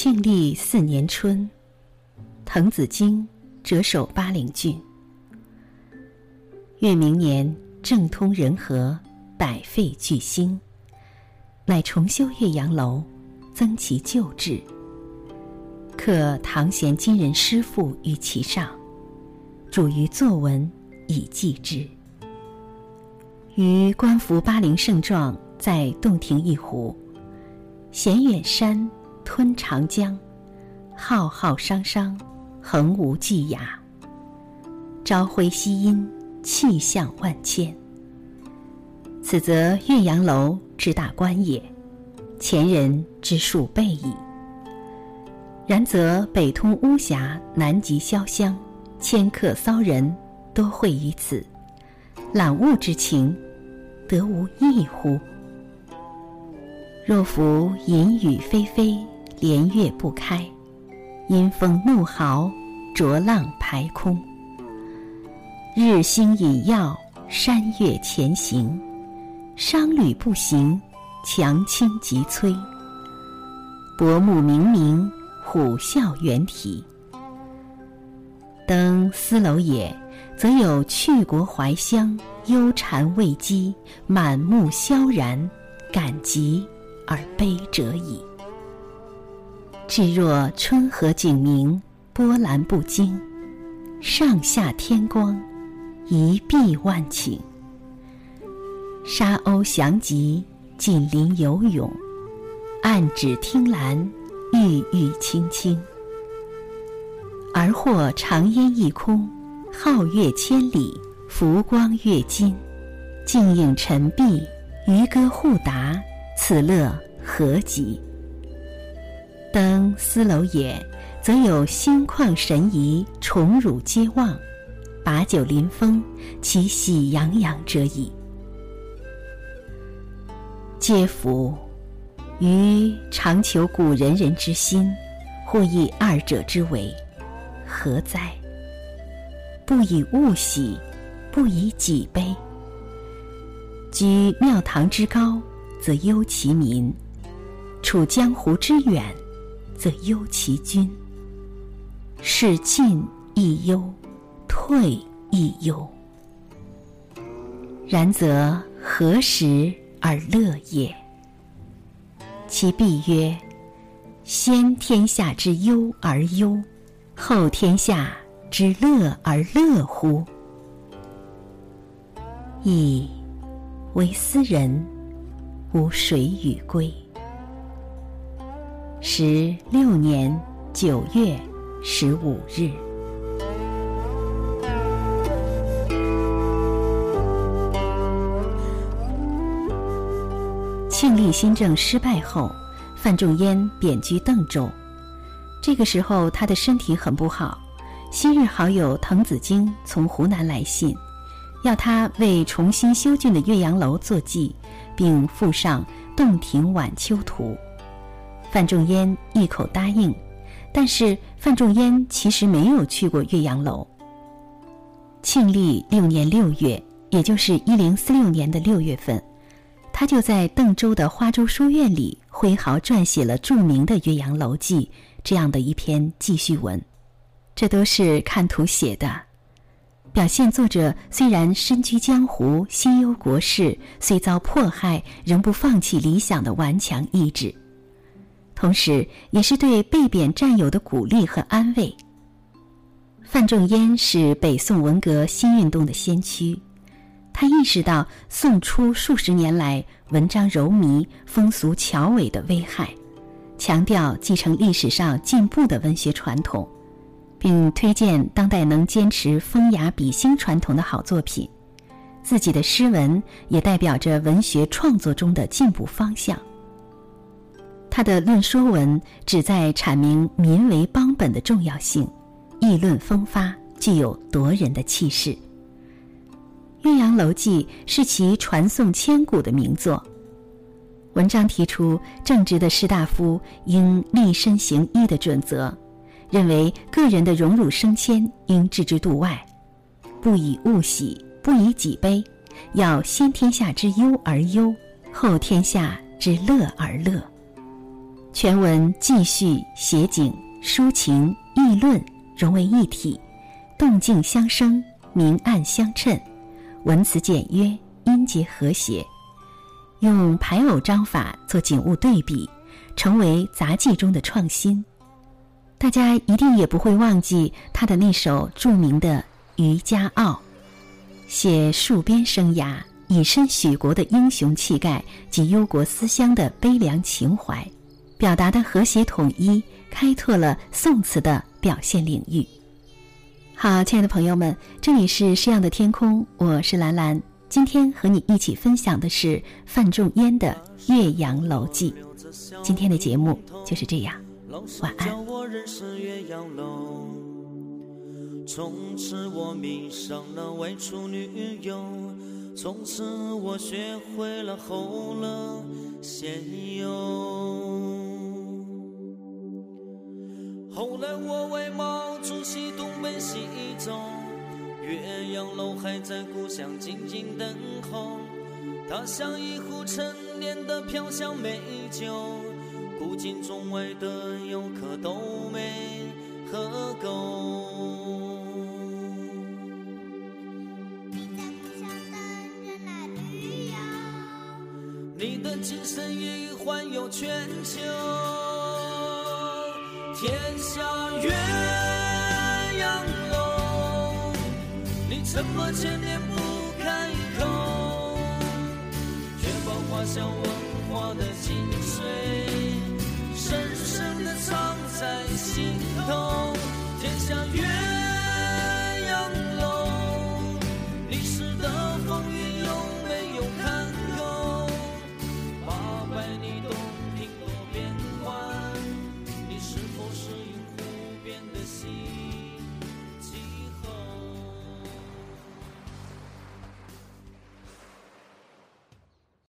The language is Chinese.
庆历四年春，滕子京谪守巴陵郡。越明年，政通人和，百废具兴，乃重修岳阳楼，增其旧制，刻唐贤今人诗赋于其上，主于作文以记之。于观夫巴陵胜状，在洞庭一湖，衔远山，吞长江，浩浩汤汤，横无际涯。朝晖夕阴，气象万千。此则岳阳楼之大观也，前人之数倍矣。然则北通巫峡，南极潇湘，迁客骚人多会于此，览物之情。得无异乎？若夫淫雨霏霏，连月不开；阴风怒号，浊浪排空。日星隐曜，山岳前行；商旅不行，樯倾楫摧。薄暮冥冥，虎啸猿啼。登斯楼也，则有去国怀乡。忧谗畏讥，满目萧然，感极而悲者矣。至若春和景明，波澜不惊，上下天光，一碧万顷。沙鸥翔集，锦鳞游泳，岸芷汀兰，郁郁青青。而或长烟一空，皓月千里。浮光跃金，静影沉璧，渔歌互答，此乐何极！登斯楼也，则有心旷神怡，宠辱皆忘，把酒临风，其喜洋洋者矣。嗟夫！余常求古仁人之心，或以二者之为，何哉？不以物喜。不以己悲。居庙堂之高，则忧其民；处江湖之远，则忧其君。是进亦忧，退亦忧。然则何时而乐也？其必曰：先天下之忧而忧，后天下之乐而乐乎？亦为斯人，无谁与归。十六年九月十五日，庆历新政失败后，范仲淹贬居邓州。这个时候，他的身体很不好。昔日好友滕子京从湖南来信。要他为重新修建的岳阳楼作记，并附上《洞庭晚秋图》。范仲淹一口答应，但是范仲淹其实没有去过岳阳楼。庆历六年六月，也就是一零四六年的六月份，他就在邓州的花洲书院里挥毫撰写了著名的《岳阳楼记》这样的一篇记叙文，这都是看图写的。表现作者虽然身居江湖、心忧国事，虽遭迫害，仍不放弃理想的顽强意志，同时也是对被贬战友的鼓励和安慰。范仲淹是北宋文革新运动的先驱，他意识到宋初数十年来文章柔靡、风俗巧伪的危害，强调继承历史上进步的文学传统。并推荐当代能坚持风雅比兴传统的好作品，自己的诗文也代表着文学创作中的进步方向。他的论说文旨在阐明民为邦本的重要性，议论风发，具有夺人的气势。《岳阳楼记》是其传颂千古的名作。文章提出正直的士大夫应立身行医的准则。认为个人的荣辱升迁应置之度外，不以物喜，不以己悲，要先天下之忧而忧，后天下之乐而乐。全文记叙、写景、抒情、议论融为一体，动静相生，明暗相衬，文辞简约，音节和谐，用排偶章法做景物对比，成为杂技中的创新。大家一定也不会忘记他的那首著名的《渔家傲》，写戍边生涯、以身许国的英雄气概及忧国思乡的悲凉情怀，表达的和谐统一，开拓了宋词的表现领域。好，亲爱的朋友们，这里是诗样的天空，我是兰兰。今天和你一起分享的是范仲淹的《岳阳楼记》。今天的节目就是这样。晚安，从此我迷上了外出旅游，从此我学会了后乐闲游。我为毛主席东奔西走，岳阳楼还在故乡静静等候，它像一壶陈年的飘香美酒。古今中外的游客都没喝够。你在故乡你的精神已环游全球。天下鸳鸯楼，你沉默千年不开口？确保华夏